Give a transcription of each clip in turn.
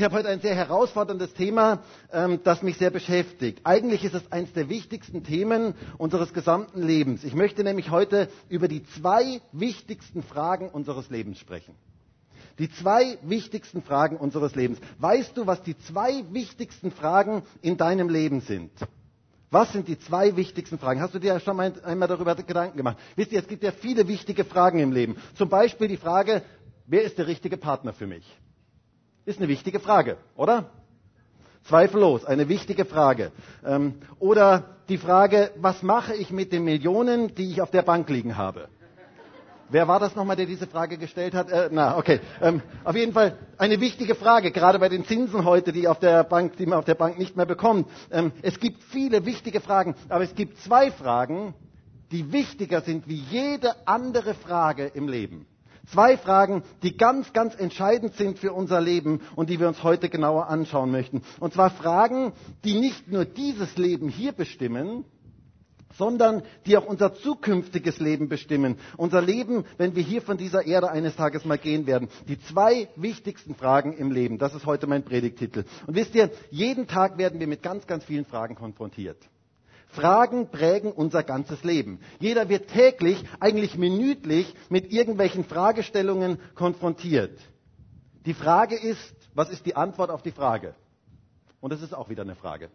Ich habe heute ein sehr herausforderndes Thema, ähm, das mich sehr beschäftigt. Eigentlich ist es eines der wichtigsten Themen unseres gesamten Lebens. Ich möchte nämlich heute über die zwei wichtigsten Fragen unseres Lebens sprechen. Die zwei wichtigsten Fragen unseres Lebens. Weißt du, was die zwei wichtigsten Fragen in deinem Leben sind? Was sind die zwei wichtigsten Fragen? Hast du dir schon mal einmal darüber Gedanken gemacht? Wisst ihr, es gibt ja viele wichtige Fragen im Leben. Zum Beispiel die Frage, wer ist der richtige Partner für mich? Ist eine wichtige Frage, oder? Zweifellos, eine wichtige Frage. Ähm, oder die Frage, was mache ich mit den Millionen, die ich auf der Bank liegen habe? Wer war das nochmal, der diese Frage gestellt hat? Äh, na, okay. Ähm, auf jeden Fall eine wichtige Frage, gerade bei den Zinsen heute, die, auf der Bank, die man auf der Bank nicht mehr bekommt. Ähm, es gibt viele wichtige Fragen, aber es gibt zwei Fragen, die wichtiger sind wie jede andere Frage im Leben. Zwei Fragen, die ganz, ganz entscheidend sind für unser Leben und die wir uns heute genauer anschauen möchten. Und zwar Fragen, die nicht nur dieses Leben hier bestimmen, sondern die auch unser zukünftiges Leben bestimmen. Unser Leben, wenn wir hier von dieser Erde eines Tages mal gehen werden. Die zwei wichtigsten Fragen im Leben. Das ist heute mein Predigtitel. Und wisst ihr, jeden Tag werden wir mit ganz, ganz vielen Fragen konfrontiert. Fragen prägen unser ganzes Leben. Jeder wird täglich, eigentlich minütlich mit irgendwelchen Fragestellungen konfrontiert. Die Frage ist, was ist die Antwort auf die Frage? Und das ist auch wieder eine Frage.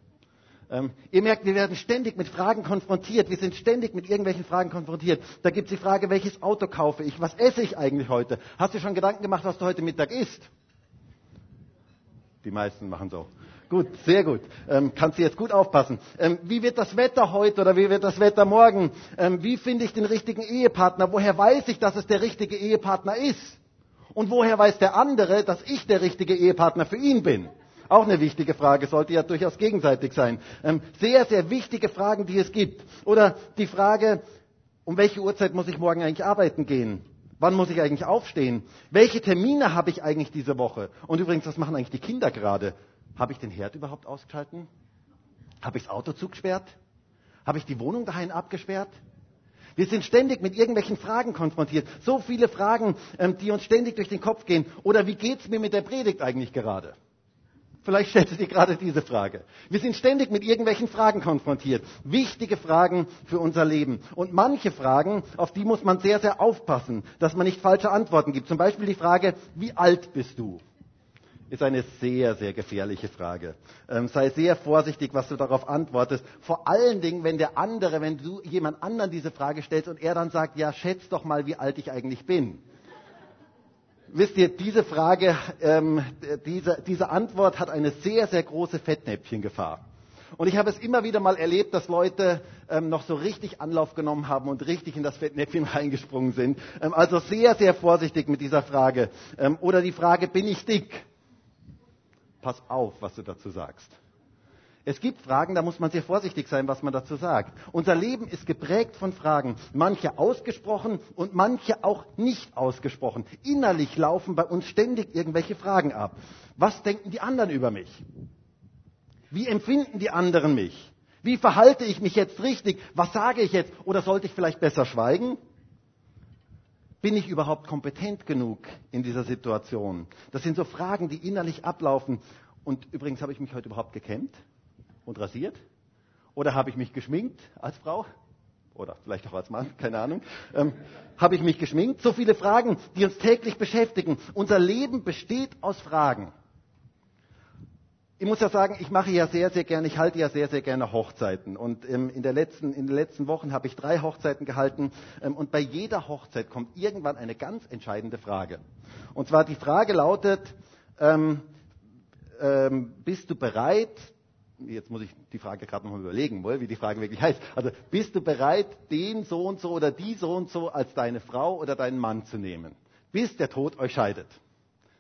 Ähm, ihr merkt, wir werden ständig mit Fragen konfrontiert. Wir sind ständig mit irgendwelchen Fragen konfrontiert. Da gibt es die Frage, welches Auto kaufe ich? Was esse ich eigentlich heute? Hast du schon Gedanken gemacht, was du heute Mittag isst? Die meisten machen so. Gut, sehr gut. Ähm, kannst du jetzt gut aufpassen. Ähm, wie wird das Wetter heute oder wie wird das Wetter morgen? Ähm, wie finde ich den richtigen Ehepartner? Woher weiß ich, dass es der richtige Ehepartner ist? Und woher weiß der andere, dass ich der richtige Ehepartner für ihn bin? Auch eine wichtige Frage, sollte ja durchaus gegenseitig sein. Ähm, sehr, sehr wichtige Fragen, die es gibt. Oder die Frage, um welche Uhrzeit muss ich morgen eigentlich arbeiten gehen? Wann muss ich eigentlich aufstehen? Welche Termine habe ich eigentlich diese Woche? Und übrigens, was machen eigentlich die Kinder gerade? Habe ich den Herd überhaupt ausgeschalten? Habe ich das Auto zugesperrt? Habe ich die Wohnung daheim abgesperrt? Wir sind ständig mit irgendwelchen Fragen konfrontiert. So viele Fragen, ähm, die uns ständig durch den Kopf gehen. Oder wie geht es mir mit der Predigt eigentlich gerade? Vielleicht stellst du dir gerade diese Frage. Wir sind ständig mit irgendwelchen Fragen konfrontiert. Wichtige Fragen für unser Leben. Und manche Fragen, auf die muss man sehr, sehr aufpassen, dass man nicht falsche Antworten gibt. Zum Beispiel die Frage, wie alt bist du? Ist eine sehr, sehr gefährliche Frage. Ähm, sei sehr vorsichtig, was du darauf antwortest. Vor allen Dingen, wenn der andere, wenn du jemand anderen diese Frage stellst und er dann sagt, ja, schätz doch mal, wie alt ich eigentlich bin wisst ihr, diese Frage, ähm, diese, diese Antwort hat eine sehr, sehr große Fettnäpfchengefahr. Und ich habe es immer wieder mal erlebt, dass Leute ähm, noch so richtig Anlauf genommen haben und richtig in das Fettnäpfchen reingesprungen sind. Ähm, also sehr, sehr vorsichtig mit dieser Frage. Ähm, oder die Frage, bin ich dick? Pass auf, was du dazu sagst. Es gibt Fragen, da muss man sehr vorsichtig sein, was man dazu sagt. Unser Leben ist geprägt von Fragen, manche ausgesprochen und manche auch nicht ausgesprochen. Innerlich laufen bei uns ständig irgendwelche Fragen ab. Was denken die anderen über mich? Wie empfinden die anderen mich? Wie verhalte ich mich jetzt richtig? Was sage ich jetzt? Oder sollte ich vielleicht besser schweigen? Bin ich überhaupt kompetent genug in dieser Situation? Das sind so Fragen, die innerlich ablaufen. Und übrigens habe ich mich heute überhaupt gekämmt und rasiert? Oder habe ich mich geschminkt als Frau? Oder vielleicht auch als Mann, keine Ahnung. Ähm, habe ich mich geschminkt? So viele Fragen, die uns täglich beschäftigen. Unser Leben besteht aus Fragen. Ich muss ja sagen, ich mache ja sehr, sehr gerne, ich halte ja sehr, sehr gerne Hochzeiten. Und ähm, in, der letzten, in den letzten Wochen habe ich drei Hochzeiten gehalten. Ähm, und bei jeder Hochzeit kommt irgendwann eine ganz entscheidende Frage. Und zwar die Frage lautet, ähm, ähm, bist du bereit, jetzt muss ich die Frage gerade nochmal überlegen, wie die Frage wirklich heißt. Also bist du bereit, den so und so oder die so und so als deine Frau oder deinen Mann zu nehmen, bis der Tod euch scheidet?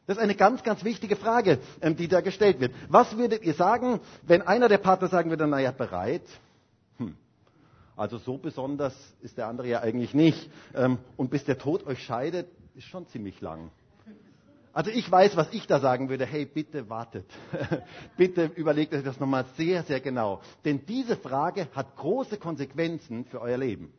Das ist eine ganz, ganz wichtige Frage, ähm, die da gestellt wird. Was würdet ihr sagen, wenn einer der Partner sagen würde, naja, bereit? Hm. Also so besonders ist der andere ja eigentlich nicht. Ähm, und bis der Tod euch scheidet, ist schon ziemlich lang. Also ich weiß, was ich da sagen würde. Hey, bitte wartet. bitte überlegt euch das nochmal sehr, sehr genau. Denn diese Frage hat große Konsequenzen für euer Leben.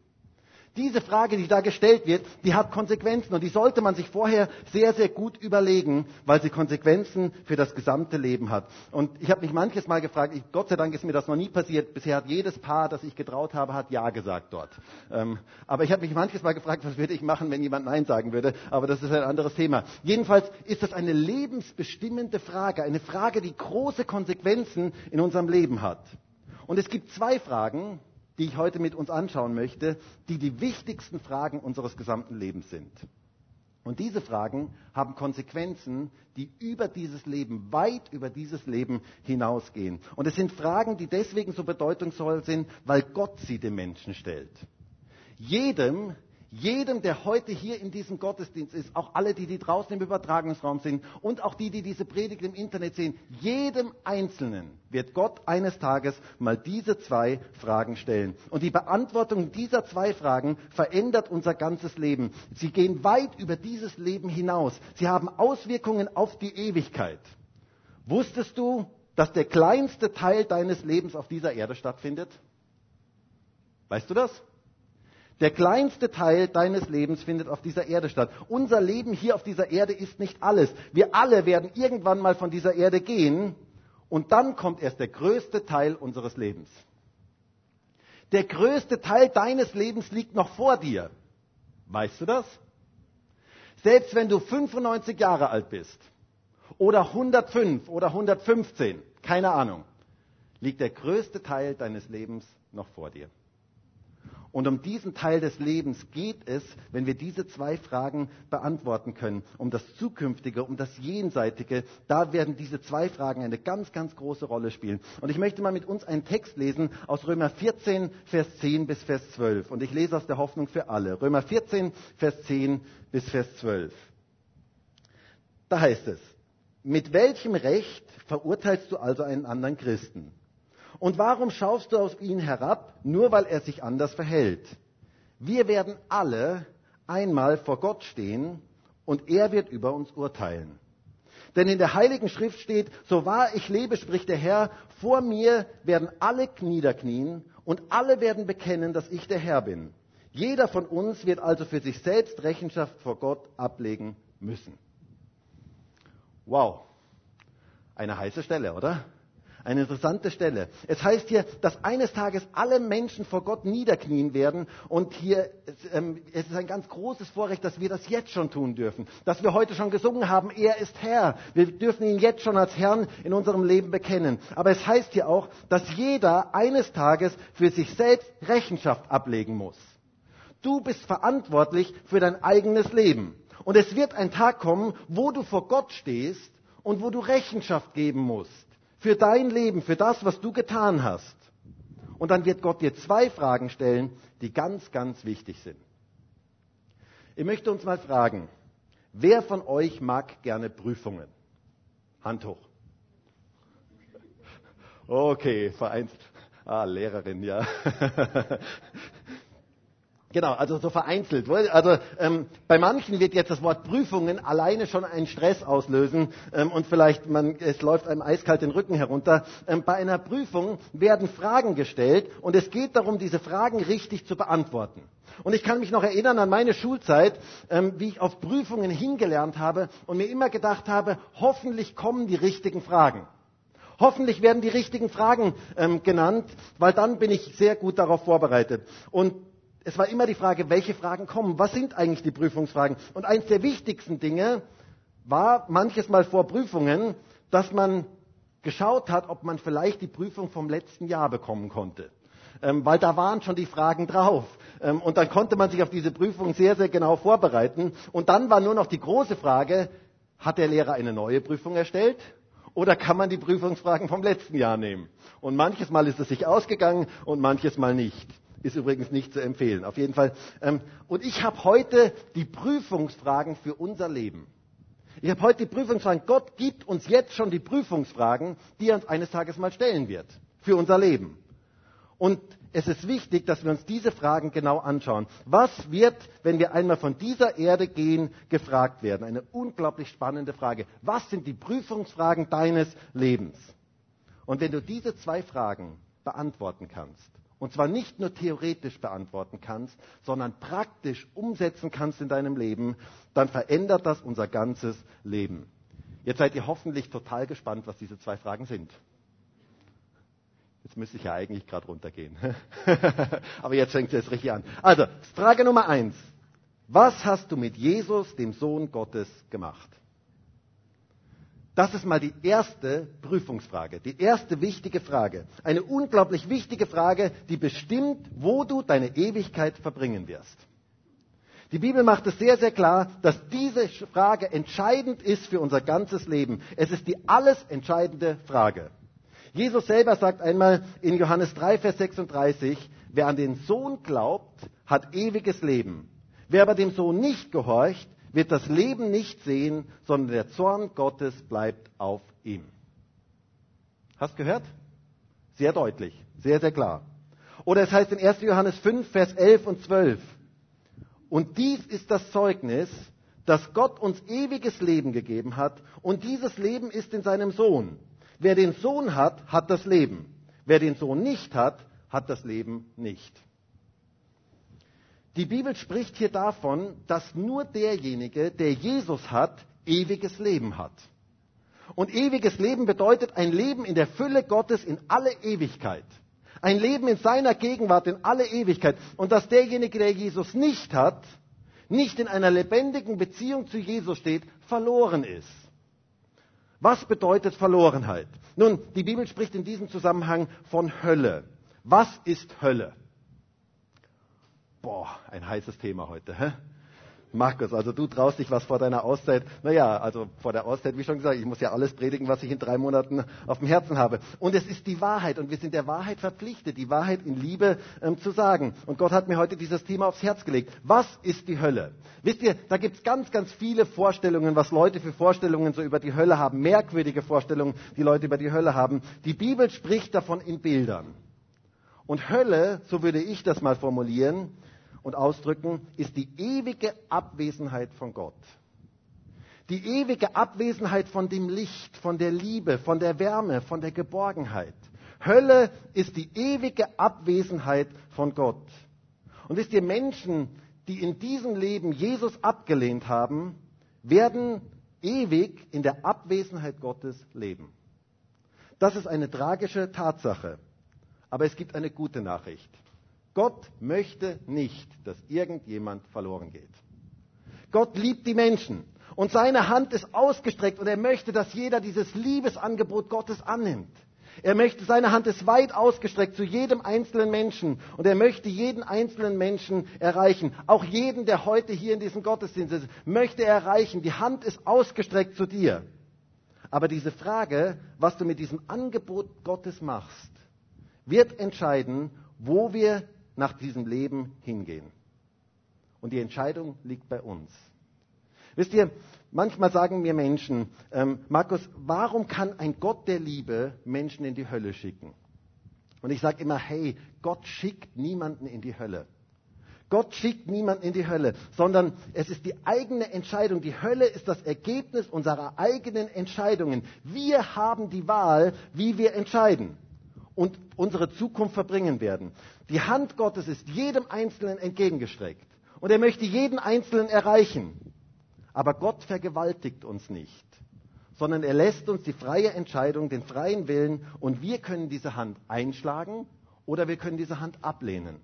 Diese Frage, die da gestellt wird, die hat Konsequenzen und die sollte man sich vorher sehr, sehr gut überlegen, weil sie Konsequenzen für das gesamte Leben hat. Und ich habe mich manches Mal gefragt, ich, Gott sei Dank ist mir das noch nie passiert, bisher hat jedes Paar, das ich getraut habe, hat Ja gesagt dort. Ähm, aber ich habe mich manches Mal gefragt, was würde ich machen, wenn jemand Nein sagen würde, aber das ist ein anderes Thema. Jedenfalls ist das eine lebensbestimmende Frage, eine Frage, die große Konsequenzen in unserem Leben hat. Und es gibt zwei Fragen, die ich heute mit uns anschauen möchte, die die wichtigsten Fragen unseres gesamten Lebens sind. Und diese Fragen haben Konsequenzen, die über dieses Leben, weit über dieses Leben hinausgehen. Und es sind Fragen, die deswegen so bedeutungsvoll sind, weil Gott sie dem Menschen stellt. Jedem, jedem, der heute hier in diesem Gottesdienst ist, auch alle, die, die draußen im Übertragungsraum sind und auch die, die diese Predigt im Internet sehen, jedem Einzelnen wird Gott eines Tages mal diese zwei Fragen stellen. Und die Beantwortung dieser zwei Fragen verändert unser ganzes Leben. Sie gehen weit über dieses Leben hinaus. Sie haben Auswirkungen auf die Ewigkeit. Wusstest du, dass der kleinste Teil deines Lebens auf dieser Erde stattfindet? Weißt du das? Der kleinste Teil deines Lebens findet auf dieser Erde statt. Unser Leben hier auf dieser Erde ist nicht alles. Wir alle werden irgendwann mal von dieser Erde gehen und dann kommt erst der größte Teil unseres Lebens. Der größte Teil deines Lebens liegt noch vor dir. Weißt du das? Selbst wenn du 95 Jahre alt bist oder 105 oder 115, keine Ahnung, liegt der größte Teil deines Lebens noch vor dir. Und um diesen Teil des Lebens geht es, wenn wir diese zwei Fragen beantworten können. Um das Zukünftige, um das Jenseitige, da werden diese zwei Fragen eine ganz, ganz große Rolle spielen. Und ich möchte mal mit uns einen Text lesen aus Römer 14, Vers 10 bis Vers 12. Und ich lese aus der Hoffnung für alle. Römer 14, Vers 10 bis Vers 12. Da heißt es, mit welchem Recht verurteilst du also einen anderen Christen? Und warum schaust du auf ihn herab, nur weil er sich anders verhält? Wir werden alle einmal vor Gott stehen und er wird über uns urteilen. Denn in der Heiligen Schrift steht, so wahr ich lebe, spricht der Herr, vor mir werden alle niederknien und alle werden bekennen, dass ich der Herr bin. Jeder von uns wird also für sich selbst Rechenschaft vor Gott ablegen müssen. Wow, eine heiße Stelle, oder? Eine interessante Stelle. Es heißt hier, dass eines Tages alle Menschen vor Gott niederknien werden. Und hier, ähm, es ist ein ganz großes Vorrecht, dass wir das jetzt schon tun dürfen. Dass wir heute schon gesungen haben, er ist Herr. Wir dürfen ihn jetzt schon als Herrn in unserem Leben bekennen. Aber es heißt hier auch, dass jeder eines Tages für sich selbst Rechenschaft ablegen muss. Du bist verantwortlich für dein eigenes Leben. Und es wird ein Tag kommen, wo du vor Gott stehst und wo du Rechenschaft geben musst für dein Leben, für das, was du getan hast. Und dann wird Gott dir zwei Fragen stellen, die ganz, ganz wichtig sind. Ich möchte uns mal fragen, wer von euch mag gerne Prüfungen? Hand hoch. Okay, vereinzelt. Ah, Lehrerin, ja. Genau, also so vereinzelt. Also ähm, bei manchen wird jetzt das Wort Prüfungen alleine schon einen Stress auslösen ähm, und vielleicht man, es läuft einem eiskalt den Rücken herunter. Ähm, bei einer Prüfung werden Fragen gestellt und es geht darum, diese Fragen richtig zu beantworten. Und ich kann mich noch erinnern an meine Schulzeit, ähm, wie ich auf Prüfungen hingelernt habe und mir immer gedacht habe, hoffentlich kommen die richtigen Fragen. Hoffentlich werden die richtigen Fragen ähm, genannt, weil dann bin ich sehr gut darauf vorbereitet. Und es war immer die Frage, welche Fragen kommen? Was sind eigentlich die Prüfungsfragen? Und eines der wichtigsten Dinge war manches Mal vor Prüfungen, dass man geschaut hat, ob man vielleicht die Prüfung vom letzten Jahr bekommen konnte. Ähm, weil da waren schon die Fragen drauf. Ähm, und dann konnte man sich auf diese Prüfung sehr, sehr genau vorbereiten. Und dann war nur noch die große Frage, hat der Lehrer eine neue Prüfung erstellt? Oder kann man die Prüfungsfragen vom letzten Jahr nehmen? Und manches Mal ist es sich ausgegangen und manches Mal nicht. Ist übrigens nicht zu empfehlen. Auf jeden Fall. Ähm, und ich habe heute die Prüfungsfragen für unser Leben. Ich habe heute die Prüfungsfragen. Gott gibt uns jetzt schon die Prüfungsfragen, die er uns eines Tages mal stellen wird. Für unser Leben. Und es ist wichtig, dass wir uns diese Fragen genau anschauen. Was wird, wenn wir einmal von dieser Erde gehen, gefragt werden? Eine unglaublich spannende Frage. Was sind die Prüfungsfragen deines Lebens? Und wenn du diese zwei Fragen beantworten kannst, und zwar nicht nur theoretisch beantworten kannst, sondern praktisch umsetzen kannst in deinem Leben, dann verändert das unser ganzes Leben. Jetzt seid ihr hoffentlich total gespannt, was diese zwei Fragen sind. Jetzt müsste ich ja eigentlich gerade runtergehen. Aber jetzt fängt es richtig an. Also, Frage Nummer eins. Was hast du mit Jesus, dem Sohn Gottes, gemacht? Das ist mal die erste Prüfungsfrage, die erste wichtige Frage. Eine unglaublich wichtige Frage, die bestimmt, wo du deine Ewigkeit verbringen wirst. Die Bibel macht es sehr, sehr klar, dass diese Frage entscheidend ist für unser ganzes Leben. Es ist die alles entscheidende Frage. Jesus selber sagt einmal in Johannes 3, Vers 36, wer an den Sohn glaubt, hat ewiges Leben. Wer aber dem Sohn nicht gehorcht, wird das Leben nicht sehen, sondern der Zorn Gottes bleibt auf ihm. Hast gehört? Sehr deutlich, sehr, sehr klar. Oder es heißt in 1. Johannes 5, Vers 11 und 12, und dies ist das Zeugnis, dass Gott uns ewiges Leben gegeben hat, und dieses Leben ist in seinem Sohn. Wer den Sohn hat, hat das Leben. Wer den Sohn nicht hat, hat das Leben nicht. Die Bibel spricht hier davon, dass nur derjenige, der Jesus hat, ewiges Leben hat. Und ewiges Leben bedeutet ein Leben in der Fülle Gottes in alle Ewigkeit. Ein Leben in seiner Gegenwart in alle Ewigkeit. Und dass derjenige, der Jesus nicht hat, nicht in einer lebendigen Beziehung zu Jesus steht, verloren ist. Was bedeutet Verlorenheit? Nun, die Bibel spricht in diesem Zusammenhang von Hölle. Was ist Hölle? Boah, ein heißes Thema heute. Hä? Markus, also du traust dich was vor deiner Auszeit. Naja, also vor der Auszeit, wie schon gesagt, ich muss ja alles predigen, was ich in drei Monaten auf dem Herzen habe. Und es ist die Wahrheit und wir sind der Wahrheit verpflichtet, die Wahrheit in Liebe ähm, zu sagen. Und Gott hat mir heute dieses Thema aufs Herz gelegt. Was ist die Hölle? Wisst ihr, da gibt es ganz, ganz viele Vorstellungen, was Leute für Vorstellungen so über die Hölle haben. Merkwürdige Vorstellungen, die Leute über die Hölle haben. Die Bibel spricht davon in Bildern. Und Hölle, so würde ich das mal formulieren, und ausdrücken, ist die ewige Abwesenheit von Gott. Die ewige Abwesenheit von dem Licht, von der Liebe, von der Wärme, von der Geborgenheit. Hölle ist die ewige Abwesenheit von Gott. Und wisst ihr, Menschen, die in diesem Leben Jesus abgelehnt haben, werden ewig in der Abwesenheit Gottes leben. Das ist eine tragische Tatsache. Aber es gibt eine gute Nachricht. Gott möchte nicht, dass irgendjemand verloren geht. Gott liebt die Menschen und seine Hand ist ausgestreckt und er möchte, dass jeder dieses Liebesangebot Gottes annimmt. Er möchte, seine Hand ist weit ausgestreckt zu jedem einzelnen Menschen und er möchte jeden einzelnen Menschen erreichen. Auch jeden, der heute hier in diesem Gottesdienst ist, möchte er erreichen. Die Hand ist ausgestreckt zu dir. Aber diese Frage, was du mit diesem Angebot Gottes machst, wird entscheiden, wo wir nach diesem Leben hingehen. Und die Entscheidung liegt bei uns. Wisst ihr, manchmal sagen mir Menschen, ähm, Markus, warum kann ein Gott der Liebe Menschen in die Hölle schicken? Und ich sage immer, hey, Gott schickt niemanden in die Hölle. Gott schickt niemanden in die Hölle, sondern es ist die eigene Entscheidung. Die Hölle ist das Ergebnis unserer eigenen Entscheidungen. Wir haben die Wahl, wie wir entscheiden und unsere Zukunft verbringen werden. Die Hand Gottes ist jedem Einzelnen entgegengestreckt. Und er möchte jeden Einzelnen erreichen. Aber Gott vergewaltigt uns nicht, sondern er lässt uns die freie Entscheidung, den freien Willen und wir können diese Hand einschlagen oder wir können diese Hand ablehnen.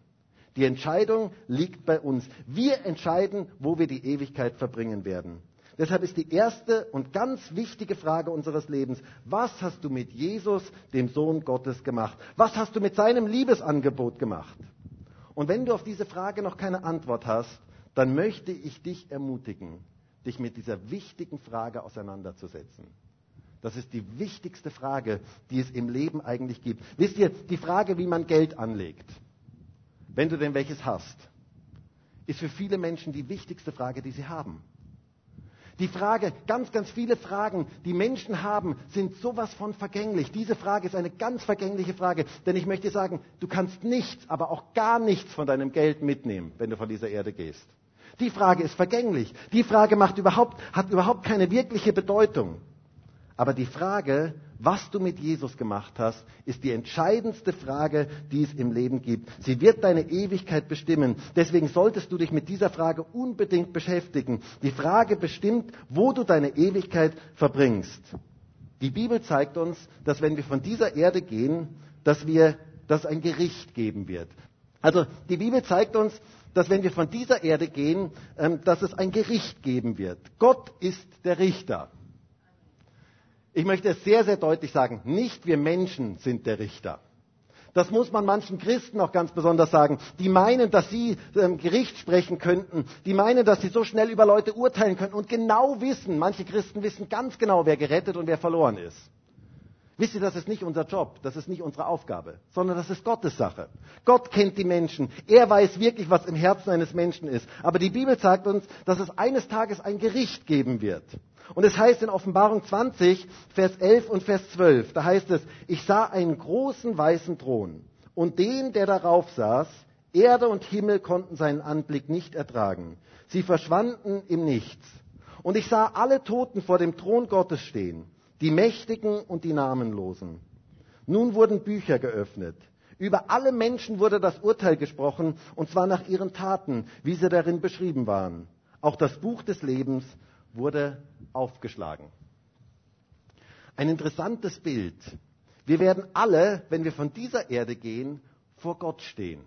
Die Entscheidung liegt bei uns. Wir entscheiden, wo wir die Ewigkeit verbringen werden. Deshalb ist die erste und ganz wichtige Frage unseres Lebens, was hast du mit Jesus, dem Sohn Gottes, gemacht? Was hast du mit seinem Liebesangebot gemacht? Und wenn du auf diese Frage noch keine Antwort hast, dann möchte ich dich ermutigen, dich mit dieser wichtigen Frage auseinanderzusetzen. Das ist die wichtigste Frage, die es im Leben eigentlich gibt. Wisst ihr, die Frage, wie man Geld anlegt, wenn du denn welches hast, ist für viele Menschen die wichtigste Frage, die sie haben. Die Frage, ganz, ganz viele Fragen, die Menschen haben, sind sowas von vergänglich. Diese Frage ist eine ganz vergängliche Frage, denn ich möchte sagen, du kannst nichts, aber auch gar nichts von deinem Geld mitnehmen, wenn du von dieser Erde gehst. Die Frage ist vergänglich. Die Frage macht überhaupt, hat überhaupt keine wirkliche Bedeutung. Aber die Frage, was du mit Jesus gemacht hast, ist die entscheidendste Frage, die es im Leben gibt. Sie wird deine Ewigkeit bestimmen. Deswegen solltest du dich mit dieser Frage unbedingt beschäftigen. Die Frage bestimmt, wo du deine Ewigkeit verbringst. Die Bibel zeigt uns, dass wenn wir von dieser Erde gehen, dass wir, dass ein Gericht geben wird. Also die Bibel zeigt uns, dass wenn wir von dieser Erde gehen, ähm, dass es ein Gericht geben wird. Gott ist der Richter. Ich möchte es sehr, sehr deutlich sagen, nicht wir Menschen sind der Richter. Das muss man manchen Christen auch ganz besonders sagen, die meinen, dass sie ähm, Gericht sprechen könnten, die meinen, dass sie so schnell über Leute urteilen könnten und genau wissen, manche Christen wissen ganz genau, wer gerettet und wer verloren ist. Wisst ihr, das ist nicht unser Job, das ist nicht unsere Aufgabe, sondern das ist Gottes Sache. Gott kennt die Menschen, er weiß wirklich, was im Herzen eines Menschen ist. Aber die Bibel sagt uns, dass es eines Tages ein Gericht geben wird. Und es heißt in Offenbarung 20, Vers 11 und Vers 12, da heißt es, ich sah einen großen weißen Thron und den, der darauf saß, Erde und Himmel konnten seinen Anblick nicht ertragen. Sie verschwanden im Nichts. Und ich sah alle Toten vor dem Thron Gottes stehen die Mächtigen und die Namenlosen. Nun wurden Bücher geöffnet. Über alle Menschen wurde das Urteil gesprochen, und zwar nach ihren Taten, wie sie darin beschrieben waren. Auch das Buch des Lebens wurde aufgeschlagen. Ein interessantes Bild. Wir werden alle, wenn wir von dieser Erde gehen, vor Gott stehen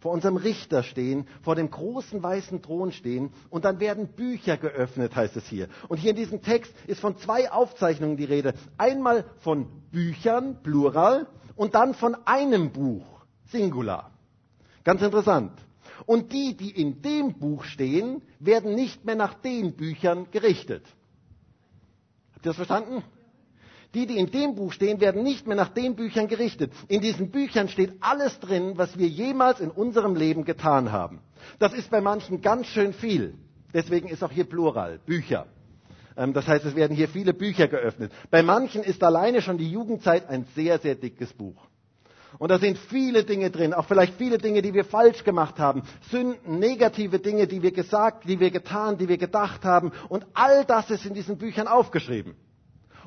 vor unserem Richter stehen, vor dem großen weißen Thron stehen und dann werden Bücher geöffnet, heißt es hier. Und hier in diesem Text ist von zwei Aufzeichnungen die Rede. Einmal von Büchern, Plural, und dann von einem Buch, Singular. Ganz interessant. Und die, die in dem Buch stehen, werden nicht mehr nach den Büchern gerichtet. Habt ihr das verstanden? Die, die in dem Buch stehen, werden nicht mehr nach den Büchern gerichtet. In diesen Büchern steht alles drin, was wir jemals in unserem Leben getan haben. Das ist bei manchen ganz schön viel. Deswegen ist auch hier Plural, Bücher. Ähm, das heißt, es werden hier viele Bücher geöffnet. Bei manchen ist alleine schon die Jugendzeit ein sehr, sehr dickes Buch. Und da sind viele Dinge drin, auch vielleicht viele Dinge, die wir falsch gemacht haben, Sünden, negative Dinge, die wir gesagt, die wir getan, die wir gedacht haben. Und all das ist in diesen Büchern aufgeschrieben.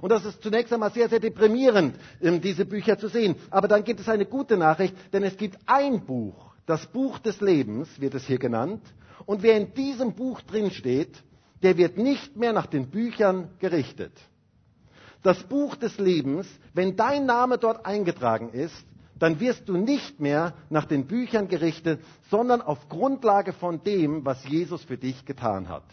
Und das ist zunächst einmal sehr, sehr deprimierend, ähm, diese Bücher zu sehen. Aber dann gibt es eine gute Nachricht, denn es gibt ein Buch, das Buch des Lebens wird es hier genannt. Und wer in diesem Buch drinsteht, der wird nicht mehr nach den Büchern gerichtet. Das Buch des Lebens, wenn dein Name dort eingetragen ist, dann wirst du nicht mehr nach den Büchern gerichtet, sondern auf Grundlage von dem, was Jesus für dich getan hat.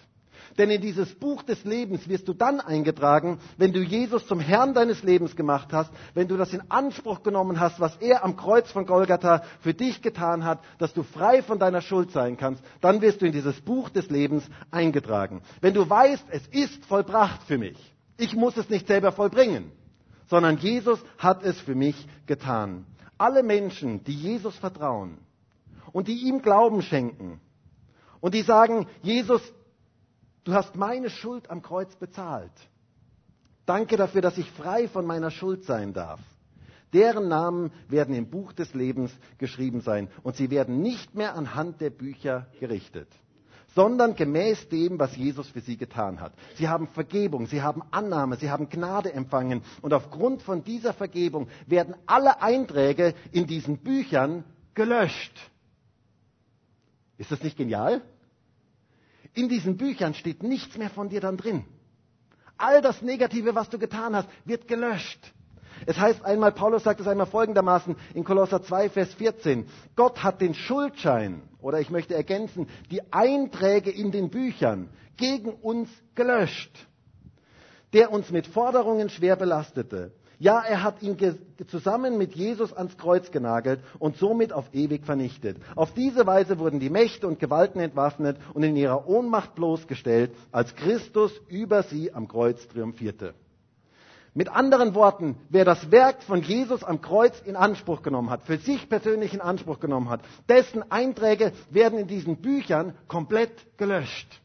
Denn in dieses Buch des Lebens wirst du dann eingetragen, wenn du Jesus zum Herrn deines Lebens gemacht hast, wenn du das in Anspruch genommen hast, was er am Kreuz von Golgatha für dich getan hat, dass du frei von deiner Schuld sein kannst, dann wirst du in dieses Buch des Lebens eingetragen. Wenn du weißt, es ist vollbracht für mich, ich muss es nicht selber vollbringen, sondern Jesus hat es für mich getan. Alle Menschen, die Jesus vertrauen und die ihm Glauben schenken und die sagen, Jesus, Du hast meine Schuld am Kreuz bezahlt. Danke dafür, dass ich frei von meiner Schuld sein darf. Deren Namen werden im Buch des Lebens geschrieben sein und sie werden nicht mehr anhand der Bücher gerichtet, sondern gemäß dem, was Jesus für sie getan hat. Sie haben Vergebung, sie haben Annahme, sie haben Gnade empfangen und aufgrund von dieser Vergebung werden alle Einträge in diesen Büchern gelöscht. Ist das nicht genial? In diesen Büchern steht nichts mehr von dir dann drin. All das Negative, was du getan hast, wird gelöscht. Es heißt einmal, Paulus sagt es einmal folgendermaßen in Kolosser 2, Vers 14. Gott hat den Schuldschein, oder ich möchte ergänzen, die Einträge in den Büchern gegen uns gelöscht, der uns mit Forderungen schwer belastete. Ja, er hat ihn zusammen mit Jesus ans Kreuz genagelt und somit auf ewig vernichtet. Auf diese Weise wurden die Mächte und Gewalten entwaffnet und in ihrer Ohnmacht bloßgestellt, als Christus über sie am Kreuz triumphierte. Mit anderen Worten, wer das Werk von Jesus am Kreuz in Anspruch genommen hat, für sich persönlich in Anspruch genommen hat, dessen Einträge werden in diesen Büchern komplett gelöscht.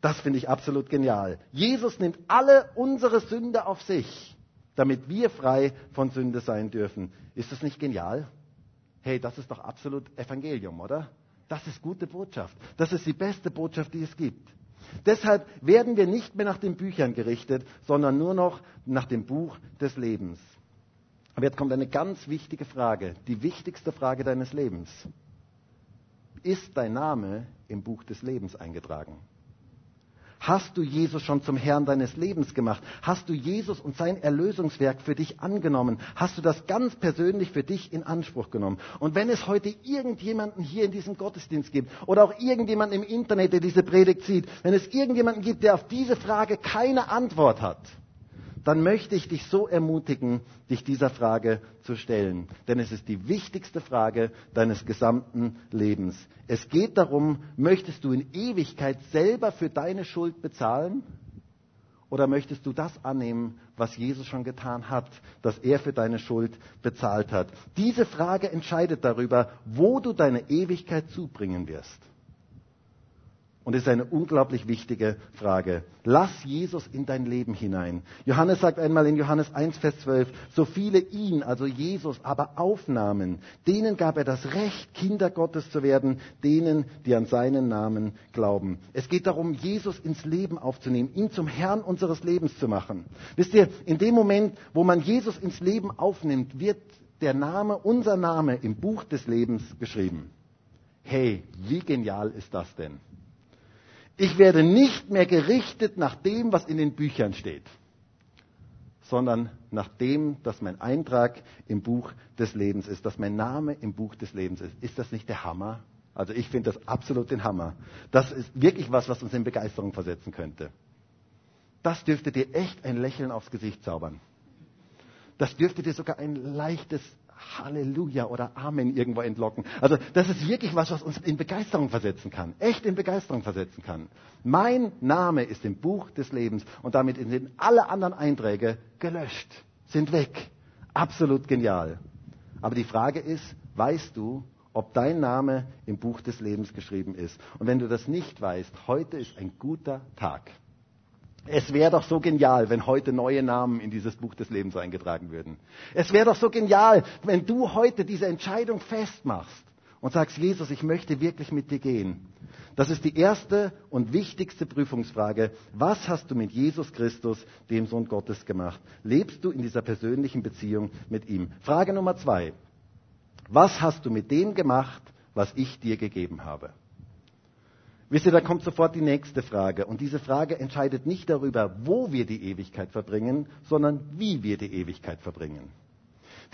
Das finde ich absolut genial. Jesus nimmt alle unsere Sünde auf sich, damit wir frei von Sünde sein dürfen. Ist das nicht genial? Hey, das ist doch absolut Evangelium, oder? Das ist gute Botschaft. Das ist die beste Botschaft, die es gibt. Deshalb werden wir nicht mehr nach den Büchern gerichtet, sondern nur noch nach dem Buch des Lebens. Aber jetzt kommt eine ganz wichtige Frage, die wichtigste Frage deines Lebens. Ist dein Name im Buch des Lebens eingetragen? Hast du Jesus schon zum Herrn deines Lebens gemacht? Hast du Jesus und sein Erlösungswerk für dich angenommen? Hast du das ganz persönlich für dich in Anspruch genommen? Und wenn es heute irgendjemanden hier in diesem Gottesdienst gibt oder auch irgendjemanden im Internet, der diese Predigt sieht, wenn es irgendjemanden gibt, der auf diese Frage keine Antwort hat, dann möchte ich dich so ermutigen, dich dieser Frage zu stellen. Denn es ist die wichtigste Frage deines gesamten Lebens. Es geht darum, möchtest du in Ewigkeit selber für deine Schuld bezahlen? Oder möchtest du das annehmen, was Jesus schon getan hat, dass er für deine Schuld bezahlt hat? Diese Frage entscheidet darüber, wo du deine Ewigkeit zubringen wirst. Und es ist eine unglaublich wichtige Frage. Lass Jesus in dein Leben hinein. Johannes sagt einmal in Johannes 1, Vers 12, so viele ihn, also Jesus, aber aufnahmen, denen gab er das Recht, Kinder Gottes zu werden, denen, die an seinen Namen glauben. Es geht darum, Jesus ins Leben aufzunehmen, ihn zum Herrn unseres Lebens zu machen. Wisst ihr, in dem Moment, wo man Jesus ins Leben aufnimmt, wird der Name, unser Name im Buch des Lebens geschrieben. Hey, wie genial ist das denn? Ich werde nicht mehr gerichtet nach dem, was in den Büchern steht, sondern nach dem, dass mein Eintrag im Buch des Lebens ist, dass mein Name im Buch des Lebens ist. Ist das nicht der Hammer? Also ich finde das absolut den Hammer. Das ist wirklich was, was uns in Begeisterung versetzen könnte. Das dürfte dir echt ein Lächeln aufs Gesicht zaubern. Das dürfte dir sogar ein leichtes Halleluja oder Amen irgendwo entlocken. Also das ist wirklich was, was uns in Begeisterung versetzen kann. Echt in Begeisterung versetzen kann. Mein Name ist im Buch des Lebens und damit sind alle anderen Einträge gelöscht, sind weg. Absolut genial. Aber die Frage ist, weißt du, ob dein Name im Buch des Lebens geschrieben ist? Und wenn du das nicht weißt, heute ist ein guter Tag. Es wäre doch so genial, wenn heute neue Namen in dieses Buch des Lebens eingetragen würden. Es wäre doch so genial, wenn du heute diese Entscheidung festmachst und sagst, Jesus, ich möchte wirklich mit dir gehen. Das ist die erste und wichtigste Prüfungsfrage. Was hast du mit Jesus Christus, dem Sohn Gottes, gemacht? Lebst du in dieser persönlichen Beziehung mit ihm? Frage Nummer zwei. Was hast du mit dem gemacht, was ich dir gegeben habe? Wisst ihr, da kommt sofort die nächste Frage. Und diese Frage entscheidet nicht darüber, wo wir die Ewigkeit verbringen, sondern wie wir die Ewigkeit verbringen.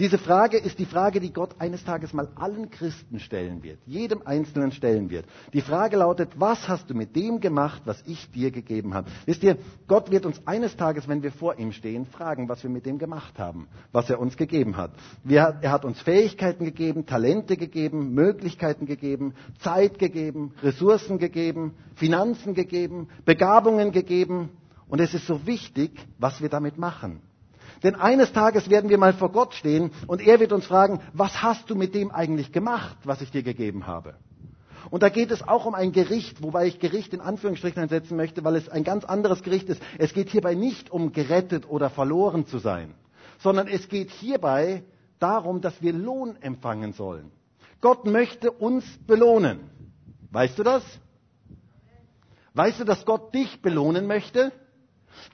Diese Frage ist die Frage, die Gott eines Tages mal allen Christen stellen wird, jedem Einzelnen stellen wird. Die Frage lautet, was hast du mit dem gemacht, was ich dir gegeben habe? Wisst ihr, Gott wird uns eines Tages, wenn wir vor ihm stehen, fragen, was wir mit dem gemacht haben, was er uns gegeben hat. Wir, er hat uns Fähigkeiten gegeben, Talente gegeben, Möglichkeiten gegeben, Zeit gegeben, Ressourcen gegeben, Finanzen gegeben, Begabungen gegeben. Und es ist so wichtig, was wir damit machen. Denn eines Tages werden wir mal vor Gott stehen und er wird uns fragen, was hast du mit dem eigentlich gemacht, was ich dir gegeben habe? Und da geht es auch um ein Gericht, wobei ich Gericht in Anführungsstrichen einsetzen möchte, weil es ein ganz anderes Gericht ist. Es geht hierbei nicht um gerettet oder verloren zu sein, sondern es geht hierbei darum, dass wir Lohn empfangen sollen. Gott möchte uns belohnen. Weißt du das? Weißt du, dass Gott dich belohnen möchte?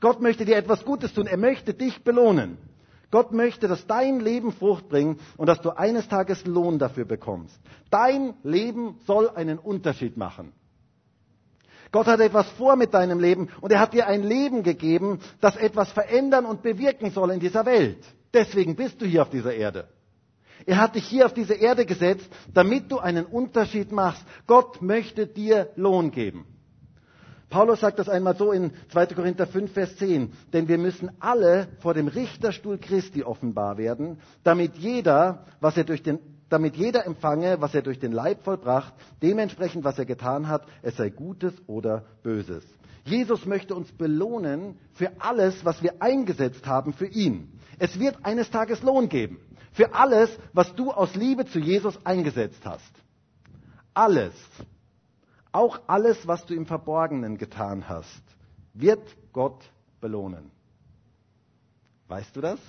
Gott möchte dir etwas Gutes tun. Er möchte dich belohnen. Gott möchte, dass dein Leben Frucht bringt und dass du eines Tages Lohn dafür bekommst. Dein Leben soll einen Unterschied machen. Gott hat etwas vor mit deinem Leben und er hat dir ein Leben gegeben, das etwas verändern und bewirken soll in dieser Welt. Deswegen bist du hier auf dieser Erde. Er hat dich hier auf diese Erde gesetzt, damit du einen Unterschied machst. Gott möchte dir Lohn geben. Paulus sagt das einmal so in 2. Korinther 5, Vers 10. Denn wir müssen alle vor dem Richterstuhl Christi offenbar werden, damit jeder, was er durch den, damit jeder empfange, was er durch den Leib vollbracht, dementsprechend, was er getan hat, es sei Gutes oder Böses. Jesus möchte uns belohnen für alles, was wir eingesetzt haben für ihn. Es wird eines Tages Lohn geben. Für alles, was du aus Liebe zu Jesus eingesetzt hast. Alles. Auch alles, was du im Verborgenen getan hast, wird Gott belohnen. Weißt du das?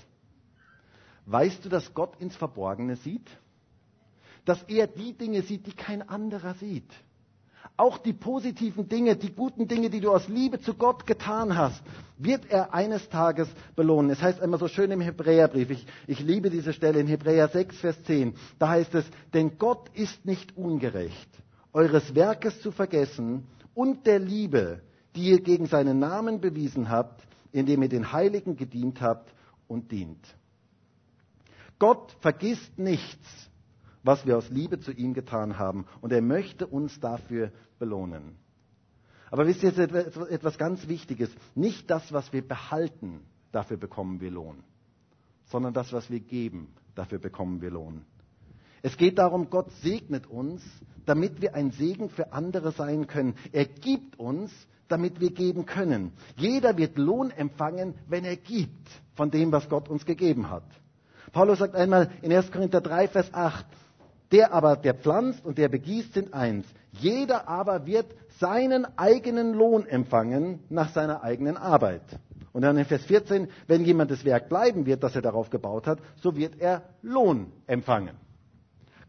Weißt du, dass Gott ins Verborgene sieht? Dass er die Dinge sieht, die kein anderer sieht. auch die positiven Dinge, die guten Dinge, die du aus Liebe zu Gott getan hast, wird er eines Tages belohnen. Es heißt einmal so schön im Hebräerbrief, ich, ich liebe diese Stelle in Hebräer 6, Vers 10, da heißt es, denn Gott ist nicht ungerecht, eures Werkes zu vergessen und der Liebe, die ihr gegen seinen Namen bewiesen habt, indem ihr den Heiligen gedient habt und dient. Gott vergisst nichts, was wir aus Liebe zu ihm getan haben. Und er möchte uns dafür belohnen. Aber wisst ihr jetzt etwas ganz Wichtiges? Nicht das, was wir behalten, dafür bekommen wir Lohn, sondern das, was wir geben, dafür bekommen wir Lohn. Es geht darum, Gott segnet uns, damit wir ein Segen für andere sein können. Er gibt uns, damit wir geben können. Jeder wird Lohn empfangen, wenn er gibt von dem, was Gott uns gegeben hat. Paulus sagt einmal in 1. Korinther 3, Vers 8, der aber, der pflanzt und der begießt, sind eins. Jeder aber wird seinen eigenen Lohn empfangen nach seiner eigenen Arbeit. Und dann in Vers 14, wenn jemand das Werk bleiben wird, das er darauf gebaut hat, so wird er Lohn empfangen.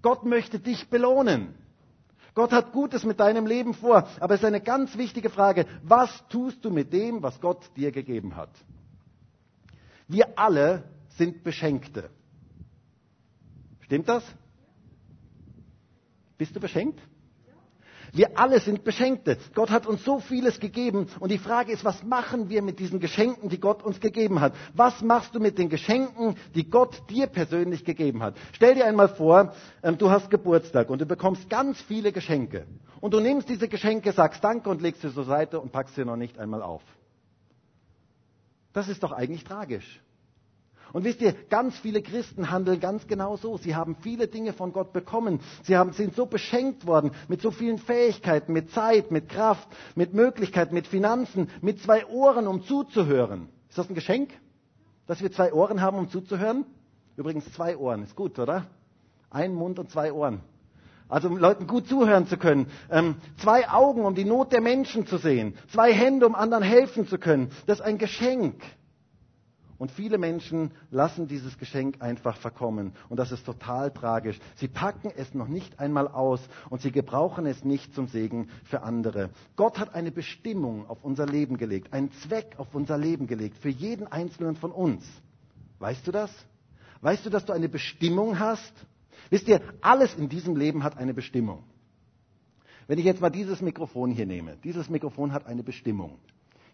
Gott möchte dich belohnen. Gott hat Gutes mit deinem Leben vor, aber es ist eine ganz wichtige Frage, was tust du mit dem, was Gott dir gegeben hat? Wir alle sind Beschenkte. Stimmt das? Bist du beschenkt? Wir alle sind Beschenkte. Gott hat uns so vieles gegeben. Und die Frage ist, was machen wir mit diesen Geschenken, die Gott uns gegeben hat? Was machst du mit den Geschenken, die Gott dir persönlich gegeben hat? Stell dir einmal vor, ähm, du hast Geburtstag und du bekommst ganz viele Geschenke. Und du nimmst diese Geschenke, sagst Danke und legst sie zur Seite und packst sie noch nicht einmal auf. Das ist doch eigentlich tragisch. Und wisst ihr, ganz viele Christen handeln ganz genau so. Sie haben viele Dinge von Gott bekommen. Sie haben, sind so beschenkt worden mit so vielen Fähigkeiten, mit Zeit, mit Kraft, mit Möglichkeiten, mit Finanzen, mit zwei Ohren, um zuzuhören. Ist das ein Geschenk, dass wir zwei Ohren haben, um zuzuhören? Übrigens zwei Ohren, ist gut, oder? Ein Mund und zwei Ohren. Also um Leuten gut zuhören zu können. Ähm, zwei Augen, um die Not der Menschen zu sehen. Zwei Hände, um anderen helfen zu können. Das ist ein Geschenk. Und viele Menschen lassen dieses Geschenk einfach verkommen. Und das ist total tragisch. Sie packen es noch nicht einmal aus und sie gebrauchen es nicht zum Segen für andere. Gott hat eine Bestimmung auf unser Leben gelegt, einen Zweck auf unser Leben gelegt, für jeden Einzelnen von uns. Weißt du das? Weißt du, dass du eine Bestimmung hast? Wisst ihr, alles in diesem Leben hat eine Bestimmung. Wenn ich jetzt mal dieses Mikrofon hier nehme, dieses Mikrofon hat eine Bestimmung.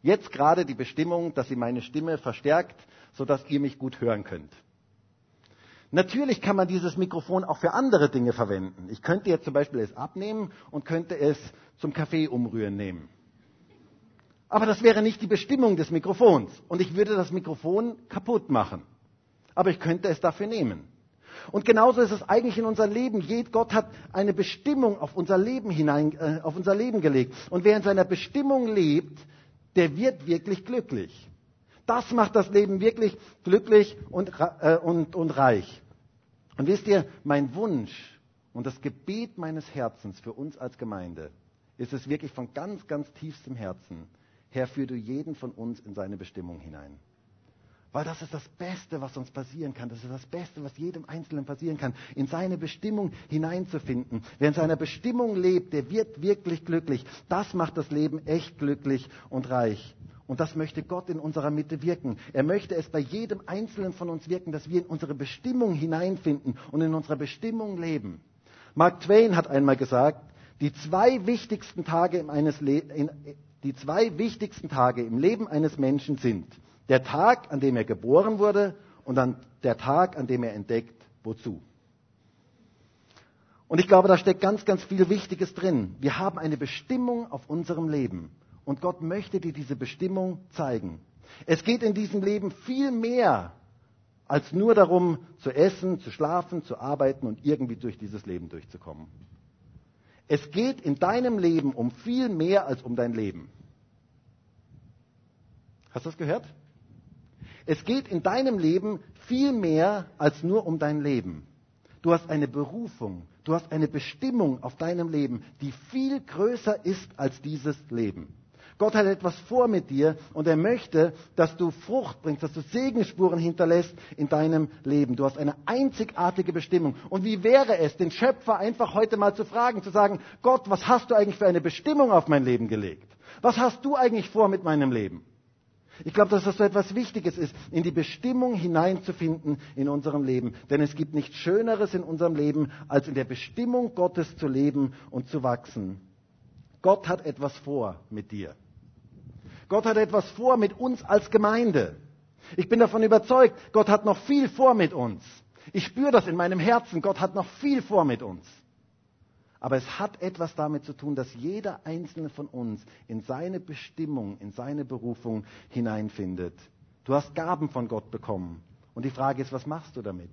Jetzt gerade die Bestimmung, dass sie meine Stimme verstärkt, sodass ihr mich gut hören könnt. Natürlich kann man dieses Mikrofon auch für andere Dinge verwenden. Ich könnte jetzt zum Beispiel es abnehmen und könnte es zum Kaffee umrühren nehmen. Aber das wäre nicht die Bestimmung des Mikrofons. Und ich würde das Mikrofon kaputt machen. Aber ich könnte es dafür nehmen. Und genauso ist es eigentlich in unserem Leben. Gott hat eine Bestimmung auf unser Leben hinein, äh, auf unser Leben gelegt. Und wer in seiner Bestimmung lebt, der wird wirklich glücklich. Das macht das Leben wirklich glücklich und, äh, und, und reich. Und wisst ihr, mein Wunsch und das Gebet meines Herzens für uns als Gemeinde ist es wirklich von ganz, ganz tiefstem Herzen, Herr, führ du jeden von uns in seine Bestimmung hinein. Weil das ist das Beste, was uns passieren kann. Das ist das Beste, was jedem Einzelnen passieren kann, in seine Bestimmung hineinzufinden. Wer in seiner Bestimmung lebt, der wird wirklich glücklich. Das macht das Leben echt glücklich und reich. Und das möchte Gott in unserer Mitte wirken. Er möchte es bei jedem Einzelnen von uns wirken, dass wir in unsere Bestimmung hineinfinden und in unserer Bestimmung leben. Mark Twain hat einmal gesagt, die zwei wichtigsten Tage, eines Le in, die zwei wichtigsten Tage im Leben eines Menschen sind der Tag, an dem er geboren wurde und dann der Tag, an dem er entdeckt, wozu. Und ich glaube, da steckt ganz, ganz viel Wichtiges drin. Wir haben eine Bestimmung auf unserem Leben. Und Gott möchte dir diese Bestimmung zeigen. Es geht in diesem Leben viel mehr als nur darum, zu essen, zu schlafen, zu arbeiten und irgendwie durch dieses Leben durchzukommen. Es geht in deinem Leben um viel mehr als um dein Leben. Hast du das gehört? Es geht in deinem Leben viel mehr als nur um dein Leben. Du hast eine Berufung, du hast eine Bestimmung auf deinem Leben, die viel größer ist als dieses Leben. Gott hat etwas vor mit dir und er möchte, dass du Frucht bringst, dass du Segensspuren hinterlässt in deinem Leben. Du hast eine einzigartige Bestimmung. Und wie wäre es, den Schöpfer einfach heute mal zu fragen, zu sagen, Gott, was hast du eigentlich für eine Bestimmung auf mein Leben gelegt? Was hast du eigentlich vor mit meinem Leben? Ich glaube, dass das so etwas Wichtiges ist, in die Bestimmung hineinzufinden in unserem Leben. Denn es gibt nichts Schöneres in unserem Leben, als in der Bestimmung Gottes zu leben und zu wachsen. Gott hat etwas vor mit dir. Gott hat etwas vor mit uns als Gemeinde. Ich bin davon überzeugt, Gott hat noch viel vor mit uns. Ich spüre das in meinem Herzen, Gott hat noch viel vor mit uns. Aber es hat etwas damit zu tun, dass jeder einzelne von uns in seine Bestimmung, in seine Berufung hineinfindet. Du hast Gaben von Gott bekommen. Und die Frage ist, was machst du damit?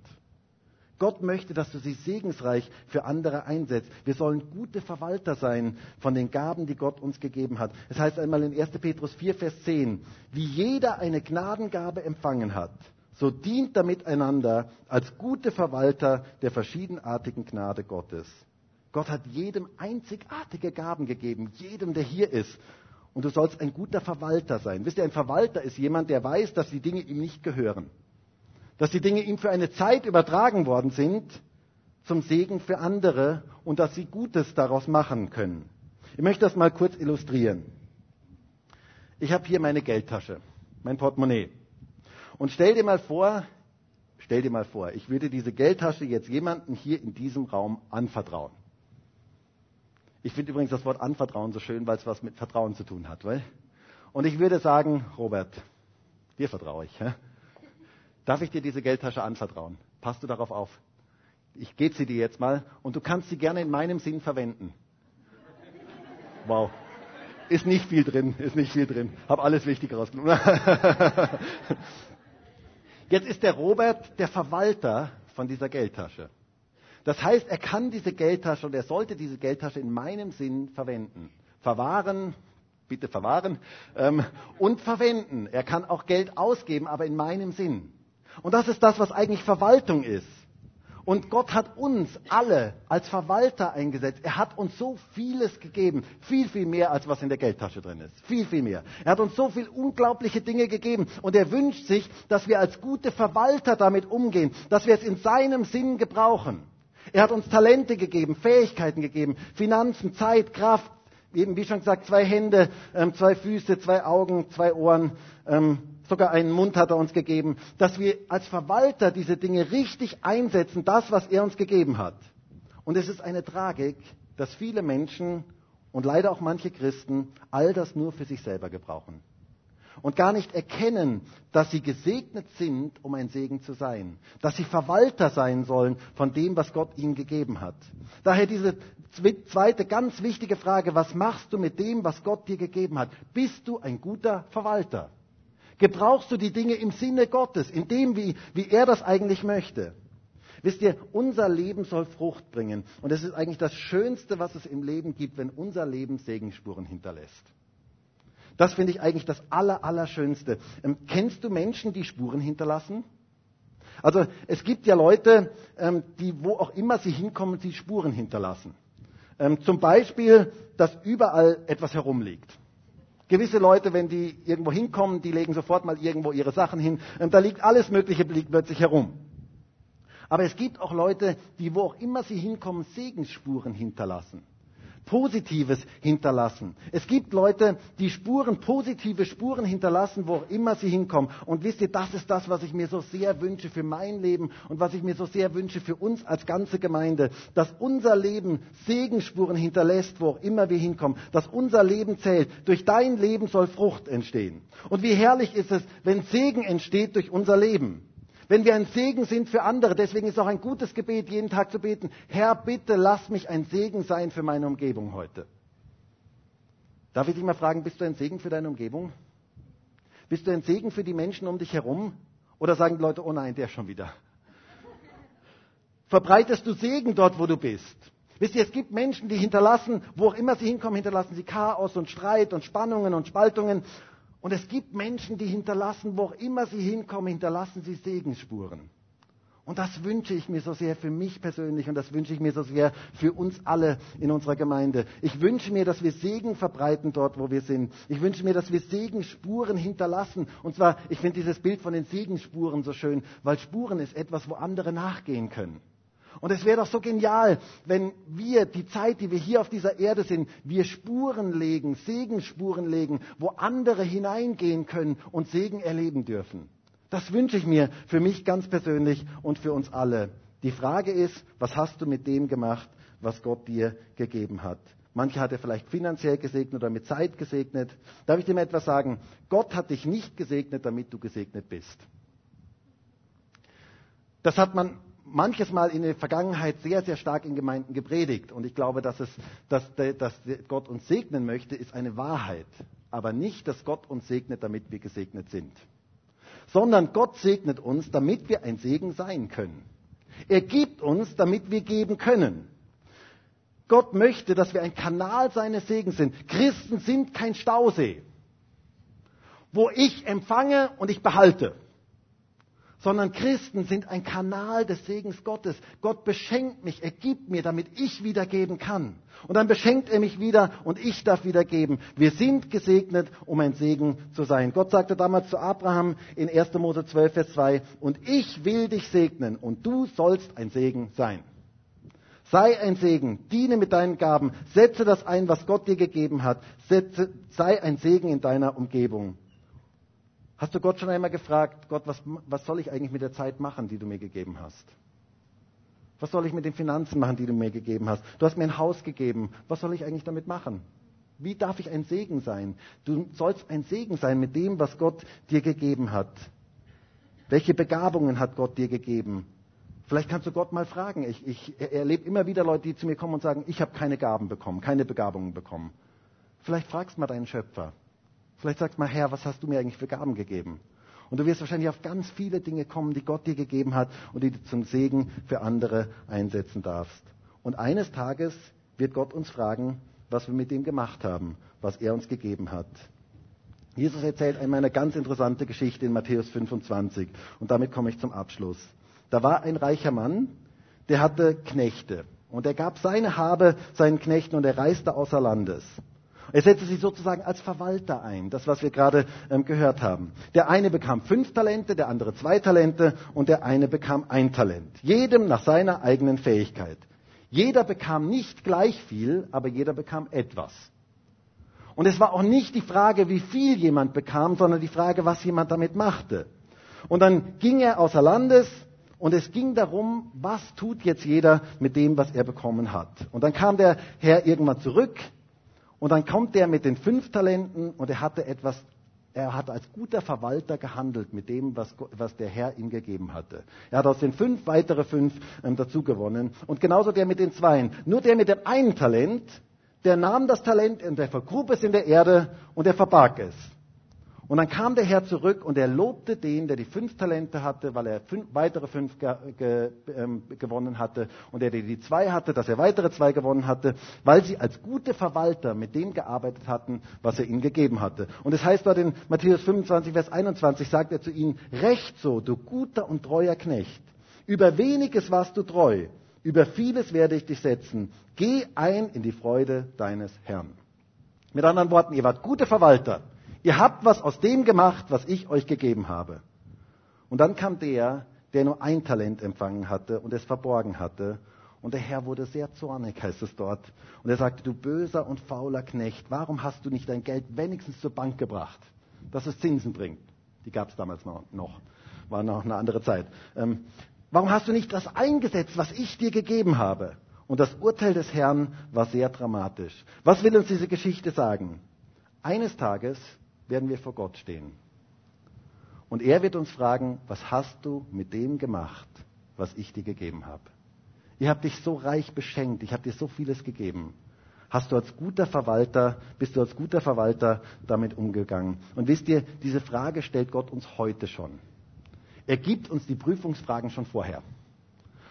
Gott möchte, dass du sie segensreich für andere einsetzt. Wir sollen gute Verwalter sein von den Gaben, die Gott uns gegeben hat. Es heißt einmal in 1. Petrus 4, Vers 10, wie jeder eine Gnadengabe empfangen hat, so dient damit einander als gute Verwalter der verschiedenartigen Gnade Gottes. Gott hat jedem einzigartige Gaben gegeben, jedem, der hier ist. Und du sollst ein guter Verwalter sein. Wisst ihr, ein Verwalter ist jemand, der weiß, dass die Dinge ihm nicht gehören dass die Dinge ihm für eine Zeit übertragen worden sind zum Segen für andere und dass sie Gutes daraus machen können. Ich möchte das mal kurz illustrieren. Ich habe hier meine Geldtasche, mein Portemonnaie. Und stell dir mal vor, stell dir mal vor, ich würde diese Geldtasche jetzt jemandem hier in diesem Raum anvertrauen. Ich finde übrigens das Wort anvertrauen so schön, weil es was mit Vertrauen zu tun hat. Weil? Und ich würde sagen, Robert, dir vertraue ich. Hä? Darf ich dir diese Geldtasche anvertrauen? Passt du darauf auf? Ich gebe sie dir jetzt mal und du kannst sie gerne in meinem Sinn verwenden. Wow. Ist nicht viel drin, ist nicht viel drin. Hab alles wichtig rausgenommen. Jetzt ist der Robert der Verwalter von dieser Geldtasche. Das heißt, er kann diese Geldtasche und er sollte diese Geldtasche in meinem Sinn verwenden. Verwahren, bitte verwahren, ähm, und verwenden. Er kann auch Geld ausgeben, aber in meinem Sinn. Und das ist das, was eigentlich Verwaltung ist. Und Gott hat uns alle als Verwalter eingesetzt. Er hat uns so vieles gegeben. Viel, viel mehr, als was in der Geldtasche drin ist. Viel, viel mehr. Er hat uns so viele unglaubliche Dinge gegeben. Und er wünscht sich, dass wir als gute Verwalter damit umgehen. Dass wir es in seinem Sinn gebrauchen. Er hat uns Talente gegeben, Fähigkeiten gegeben, Finanzen, Zeit, Kraft. Eben, wie schon gesagt, zwei Hände, ähm, zwei Füße, zwei Augen, zwei Ohren. Ähm, sogar einen Mund hat er uns gegeben, dass wir als Verwalter diese Dinge richtig einsetzen, das, was er uns gegeben hat. Und es ist eine Tragik, dass viele Menschen und leider auch manche Christen all das nur für sich selber gebrauchen. Und gar nicht erkennen, dass sie gesegnet sind, um ein Segen zu sein. Dass sie Verwalter sein sollen von dem, was Gott ihnen gegeben hat. Daher diese zweite ganz wichtige Frage, was machst du mit dem, was Gott dir gegeben hat? Bist du ein guter Verwalter? Gebrauchst du die Dinge im Sinne Gottes, in dem, wie, wie er das eigentlich möchte? Wisst ihr, unser Leben soll Frucht bringen. Und es ist eigentlich das Schönste, was es im Leben gibt, wenn unser Leben Segensspuren hinterlässt. Das finde ich eigentlich das Aller, Allerschönste. Ähm, kennst du Menschen, die Spuren hinterlassen? Also es gibt ja Leute, ähm, die wo auch immer sie hinkommen, die Spuren hinterlassen. Ähm, zum Beispiel, dass überall etwas herumliegt. Gewisse Leute, wenn die irgendwo hinkommen, die legen sofort mal irgendwo ihre Sachen hin. Und da liegt alles Mögliche liegt plötzlich herum. Aber es gibt auch Leute, die wo auch immer sie hinkommen, Segensspuren hinterlassen. Positives hinterlassen. Es gibt Leute, die Spuren, positive Spuren hinterlassen, wo auch immer sie hinkommen. Und wisst ihr, das ist das, was ich mir so sehr wünsche für mein Leben und was ich mir so sehr wünsche für uns als ganze Gemeinde, dass unser Leben Segensspuren hinterlässt, wo auch immer wir hinkommen, dass unser Leben zählt. Durch dein Leben soll Frucht entstehen. Und wie herrlich ist es, wenn Segen entsteht durch unser Leben. Wenn wir ein Segen sind für andere, deswegen ist auch ein gutes Gebet, jeden Tag zu beten, Herr, bitte lass mich ein Segen sein für meine Umgebung heute. Darf ich dich mal fragen, bist du ein Segen für deine Umgebung? Bist du ein Segen für die Menschen um dich herum? Oder sagen die Leute, oh nein, der schon wieder? Verbreitest du Segen dort, wo du bist? Wisst ihr, es gibt Menschen, die hinterlassen, wo auch immer sie hinkommen, hinterlassen sie Chaos und Streit und Spannungen und Spaltungen. Und es gibt Menschen, die hinterlassen, wo auch immer sie hinkommen, hinterlassen sie Segensspuren. Und das wünsche ich mir so sehr für mich persönlich und das wünsche ich mir so sehr für uns alle in unserer Gemeinde. Ich wünsche mir, dass wir Segen verbreiten dort, wo wir sind. Ich wünsche mir, dass wir Segenspuren hinterlassen. Und zwar, ich finde dieses Bild von den Segenspuren so schön, weil Spuren ist etwas, wo andere nachgehen können. Und es wäre doch so genial, wenn wir die Zeit, die wir hier auf dieser Erde sind, wir Spuren legen, Segenspuren legen, wo andere hineingehen können und Segen erleben dürfen. Das wünsche ich mir für mich ganz persönlich und für uns alle. Die Frage ist, was hast du mit dem gemacht, was Gott dir gegeben hat? Manche hat er vielleicht finanziell gesegnet oder mit Zeit gesegnet. Darf ich dir mal etwas sagen? Gott hat dich nicht gesegnet, damit du gesegnet bist. Das hat man manches Mal in der Vergangenheit sehr, sehr stark in Gemeinden gepredigt. Und ich glaube, dass, es, dass, dass Gott uns segnen möchte, ist eine Wahrheit. Aber nicht, dass Gott uns segnet, damit wir gesegnet sind sondern Gott segnet uns, damit wir ein Segen sein können. Er gibt uns, damit wir geben können. Gott möchte, dass wir ein Kanal seines Segens sind. Christen sind kein Stausee, wo ich empfange und ich behalte sondern Christen sind ein Kanal des Segens Gottes. Gott beschenkt mich, er gibt mir, damit ich wiedergeben kann. Und dann beschenkt er mich wieder und ich darf wiedergeben. Wir sind gesegnet, um ein Segen zu sein. Gott sagte damals zu Abraham in 1. Mose 12, Vers 2, und ich will dich segnen und du sollst ein Segen sein. Sei ein Segen, diene mit deinen Gaben, setze das ein, was Gott dir gegeben hat, setze, sei ein Segen in deiner Umgebung. Hast du Gott schon einmal gefragt, Gott, was, was soll ich eigentlich mit der Zeit machen, die du mir gegeben hast? Was soll ich mit den Finanzen machen, die du mir gegeben hast? Du hast mir ein Haus gegeben. Was soll ich eigentlich damit machen? Wie darf ich ein Segen sein? Du sollst ein Segen sein mit dem, was Gott dir gegeben hat. Welche Begabungen hat Gott dir gegeben? Vielleicht kannst du Gott mal fragen. Ich, ich erlebe immer wieder Leute, die zu mir kommen und sagen, ich habe keine Gaben bekommen, keine Begabungen bekommen. Vielleicht fragst du mal deinen Schöpfer. Vielleicht sagst du mal, Herr, was hast du mir eigentlich für Gaben gegeben? Und du wirst wahrscheinlich auf ganz viele Dinge kommen, die Gott dir gegeben hat und die du zum Segen für andere einsetzen darfst. Und eines Tages wird Gott uns fragen, was wir mit dem gemacht haben, was er uns gegeben hat. Jesus erzählt einmal eine ganz interessante Geschichte in Matthäus 25 und damit komme ich zum Abschluss. Da war ein reicher Mann, der hatte Knechte und er gab seine Habe seinen Knechten und er reiste außer Landes. Er setzte sich sozusagen als Verwalter ein, das, was wir gerade ähm, gehört haben. Der eine bekam fünf Talente, der andere zwei Talente und der eine bekam ein Talent. Jedem nach seiner eigenen Fähigkeit. Jeder bekam nicht gleich viel, aber jeder bekam etwas. Und es war auch nicht die Frage, wie viel jemand bekam, sondern die Frage, was jemand damit machte. Und dann ging er außer Landes und es ging darum, was tut jetzt jeder mit dem, was er bekommen hat. Und dann kam der Herr irgendwann zurück und dann kommt der mit den fünf Talenten und er hatte etwas, er hat als guter Verwalter gehandelt mit dem, was, was der Herr ihm gegeben hatte. Er hat aus den fünf weitere fünf ähm, dazu gewonnen. Und genauso der mit den Zweien. Nur der mit dem einen Talent, der nahm das Talent und der vergrub es in der Erde und er verbarg es. Und dann kam der Herr zurück und er lobte den, der die fünf Talente hatte, weil er fünf, weitere fünf ge, ge, ähm, gewonnen hatte. Und der, der die zwei hatte, dass er weitere zwei gewonnen hatte, weil sie als gute Verwalter mit dem gearbeitet hatten, was er ihnen gegeben hatte. Und es das heißt dort in Matthäus 25, Vers 21, sagt er zu ihnen, Recht so, du guter und treuer Knecht. Über weniges warst du treu, über vieles werde ich dich setzen. Geh ein in die Freude deines Herrn. Mit anderen Worten, ihr wart gute Verwalter. Ihr habt was aus dem gemacht, was ich euch gegeben habe. Und dann kam der, der nur ein Talent empfangen hatte und es verborgen hatte. Und der Herr wurde sehr zornig, heißt es dort. Und er sagte, du böser und fauler Knecht, warum hast du nicht dein Geld wenigstens zur Bank gebracht, dass es Zinsen bringt? Die gab es damals noch. War noch eine andere Zeit. Ähm, warum hast du nicht das eingesetzt, was ich dir gegeben habe? Und das Urteil des Herrn war sehr dramatisch. Was will uns diese Geschichte sagen? Eines Tages werden wir vor Gott stehen. Und er wird uns fragen, was hast du mit dem gemacht, was ich dir gegeben habe? Ich habe dich so reich beschenkt, ich habe dir so vieles gegeben. Hast du als guter Verwalter, bist du als guter Verwalter damit umgegangen? Und wisst ihr, diese Frage stellt Gott uns heute schon. Er gibt uns die Prüfungsfragen schon vorher.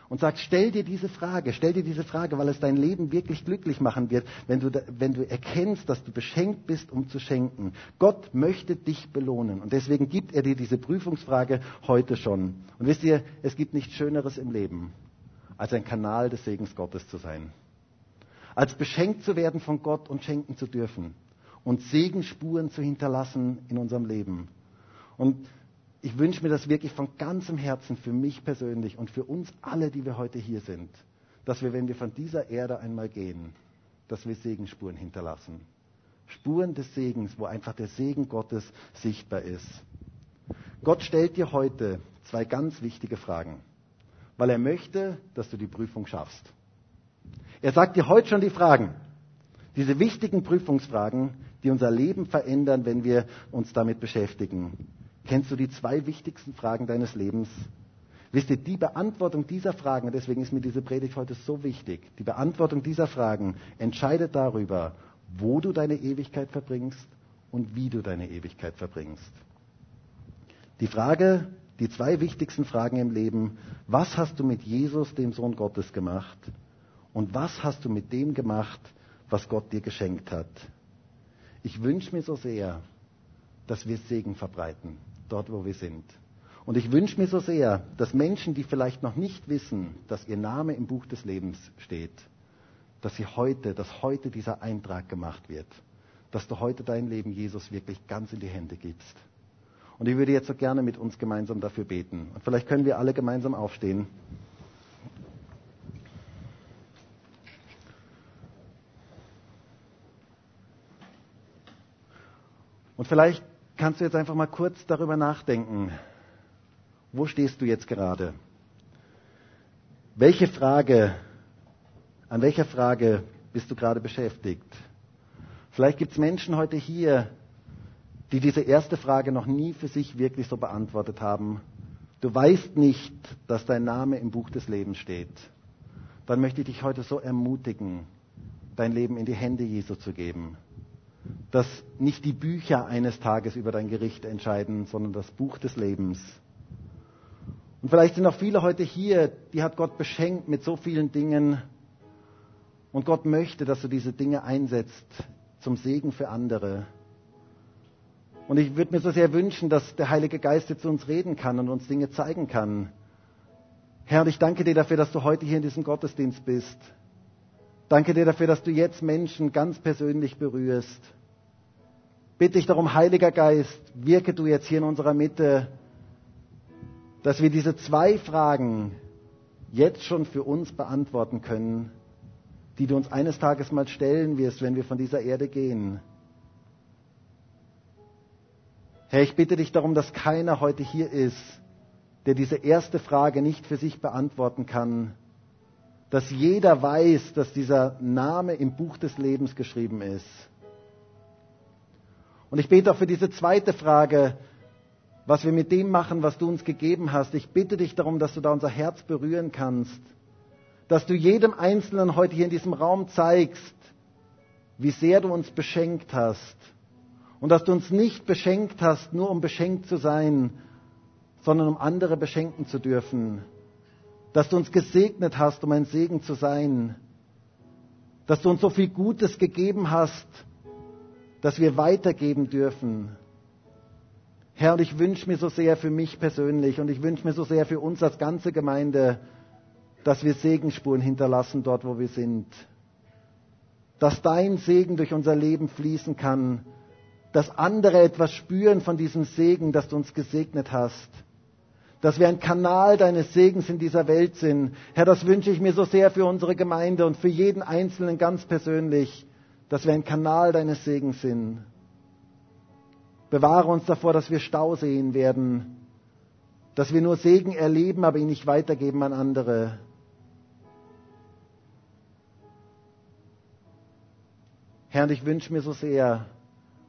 Und sagt, stell dir diese Frage, stell dir diese Frage, weil es dein Leben wirklich glücklich machen wird, wenn du, wenn du erkennst, dass du beschenkt bist, um zu schenken. Gott möchte dich belohnen und deswegen gibt er dir diese Prüfungsfrage heute schon. Und wisst ihr, es gibt nichts Schöneres im Leben, als ein Kanal des Segens Gottes zu sein. Als beschenkt zu werden von Gott und schenken zu dürfen und Segenspuren zu hinterlassen in unserem Leben. Und ich wünsche mir das wirklich von ganzem Herzen für mich persönlich und für uns alle, die wir heute hier sind, dass wir, wenn wir von dieser Erde einmal gehen, dass wir Segenspuren hinterlassen. Spuren des Segens, wo einfach der Segen Gottes sichtbar ist. Gott stellt dir heute zwei ganz wichtige Fragen, weil er möchte, dass du die Prüfung schaffst. Er sagt dir heute schon die Fragen, diese wichtigen Prüfungsfragen, die unser Leben verändern, wenn wir uns damit beschäftigen. Kennst du die zwei wichtigsten Fragen deines Lebens? Wisst ihr, die Beantwortung dieser Fragen, deswegen ist mir diese Predigt heute so wichtig, die Beantwortung dieser Fragen entscheidet darüber, wo du deine Ewigkeit verbringst und wie du deine Ewigkeit verbringst. Die Frage, die zwei wichtigsten Fragen im Leben, was hast du mit Jesus, dem Sohn Gottes, gemacht? Und was hast du mit dem gemacht, was Gott dir geschenkt hat? Ich wünsche mir so sehr, dass wir Segen verbreiten dort, wo wir sind. Und ich wünsche mir so sehr, dass Menschen, die vielleicht noch nicht wissen, dass ihr Name im Buch des Lebens steht, dass sie heute, dass heute dieser Eintrag gemacht wird, dass du heute dein Leben Jesus wirklich ganz in die Hände gibst. Und ich würde jetzt so gerne mit uns gemeinsam dafür beten. Und vielleicht können wir alle gemeinsam aufstehen. Und vielleicht kannst du jetzt einfach mal kurz darüber nachdenken. Wo stehst du jetzt gerade? Welche Frage, an welcher Frage bist du gerade beschäftigt? Vielleicht gibt es Menschen heute hier, die diese erste Frage noch nie für sich wirklich so beantwortet haben. Du weißt nicht, dass dein Name im Buch des Lebens steht. Dann möchte ich dich heute so ermutigen, dein Leben in die Hände Jesu zu geben dass nicht die Bücher eines Tages über dein Gericht entscheiden, sondern das Buch des Lebens. Und vielleicht sind auch viele heute hier, die hat Gott beschenkt mit so vielen Dingen. Und Gott möchte, dass du diese Dinge einsetzt zum Segen für andere. Und ich würde mir so sehr wünschen, dass der Heilige Geist jetzt zu uns reden kann und uns Dinge zeigen kann. Herr, ich danke dir dafür, dass du heute hier in diesem Gottesdienst bist. Danke dir dafür, dass du jetzt Menschen ganz persönlich berührst. Bitte ich darum, Heiliger Geist, wirke du jetzt hier in unserer Mitte, dass wir diese zwei Fragen jetzt schon für uns beantworten können, die du uns eines Tages mal stellen wirst, wenn wir von dieser Erde gehen. Herr, ich bitte dich darum, dass keiner heute hier ist, der diese erste Frage nicht für sich beantworten kann, dass jeder weiß, dass dieser Name im Buch des Lebens geschrieben ist. Und ich bete auch für diese zweite Frage, was wir mit dem machen, was du uns gegeben hast. Ich bitte dich darum, dass du da unser Herz berühren kannst, dass du jedem Einzelnen heute hier in diesem Raum zeigst, wie sehr du uns beschenkt hast. Und dass du uns nicht beschenkt hast, nur um beschenkt zu sein, sondern um andere beschenken zu dürfen dass du uns gesegnet hast, um ein Segen zu sein, dass du uns so viel Gutes gegeben hast, dass wir weitergeben dürfen. Herr, und ich wünsche mir so sehr für mich persönlich und ich wünsche mir so sehr für uns als ganze Gemeinde, dass wir Segenspuren hinterlassen dort, wo wir sind. Dass dein Segen durch unser Leben fließen kann, dass andere etwas spüren von diesem Segen, dass du uns gesegnet hast dass wir ein Kanal deines Segens in dieser Welt sind. Herr, das wünsche ich mir so sehr für unsere Gemeinde und für jeden Einzelnen ganz persönlich, dass wir ein Kanal deines Segens sind. Bewahre uns davor, dass wir Stau sehen werden, dass wir nur Segen erleben, aber ihn nicht weitergeben an andere. Herr, ich wünsche mir so sehr,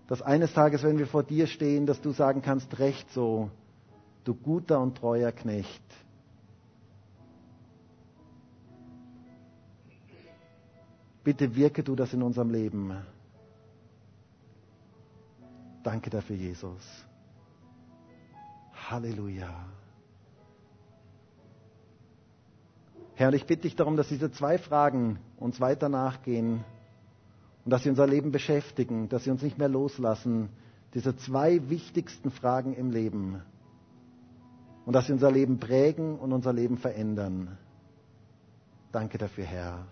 dass eines Tages, wenn wir vor dir stehen, dass du sagen kannst, recht so, du guter und treuer Knecht. Bitte wirke du das in unserem Leben. Danke dafür, Jesus. Halleluja. Herr, und ich bitte dich darum, dass diese zwei Fragen uns weiter nachgehen und dass sie unser Leben beschäftigen, dass sie uns nicht mehr loslassen. Diese zwei wichtigsten Fragen im Leben. Und dass sie unser Leben prägen und unser Leben verändern. Danke dafür, Herr.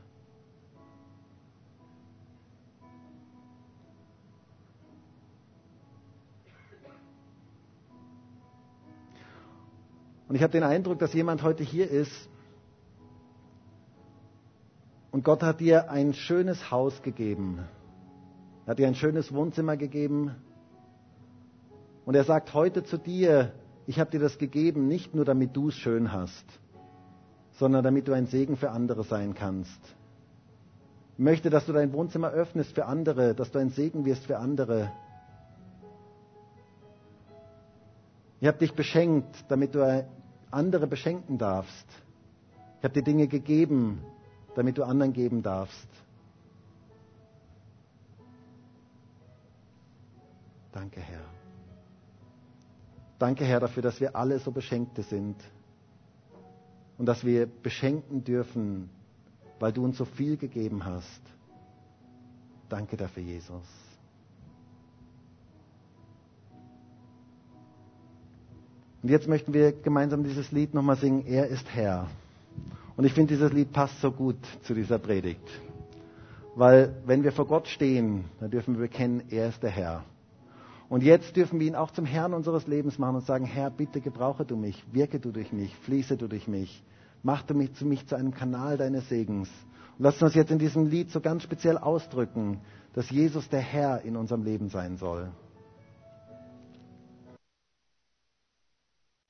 Und ich habe den Eindruck, dass jemand heute hier ist und Gott hat dir ein schönes Haus gegeben. Er hat dir ein schönes Wohnzimmer gegeben. Und er sagt heute zu dir, ich habe dir das gegeben, nicht nur damit du es schön hast, sondern damit du ein Segen für andere sein kannst. Ich möchte, dass du dein Wohnzimmer öffnest für andere, dass du ein Segen wirst für andere. Ich habe dich beschenkt, damit du andere beschenken darfst. Ich habe dir Dinge gegeben, damit du anderen geben darfst. Danke, Herr. Danke, Herr, dafür, dass wir alle so Beschenkte sind und dass wir beschenken dürfen, weil du uns so viel gegeben hast. Danke dafür, Jesus. Und jetzt möchten wir gemeinsam dieses Lied nochmal singen, Er ist Herr. Und ich finde, dieses Lied passt so gut zu dieser Predigt. Weil wenn wir vor Gott stehen, dann dürfen wir bekennen, er ist der Herr. Und jetzt dürfen wir ihn auch zum Herrn unseres Lebens machen und sagen, Herr, bitte gebrauche du mich, wirke du durch mich, fließe du durch mich, mach du mich zu, mich zu einem Kanal deines Segens. Und lass uns jetzt in diesem Lied so ganz speziell ausdrücken, dass Jesus der Herr in unserem Leben sein soll.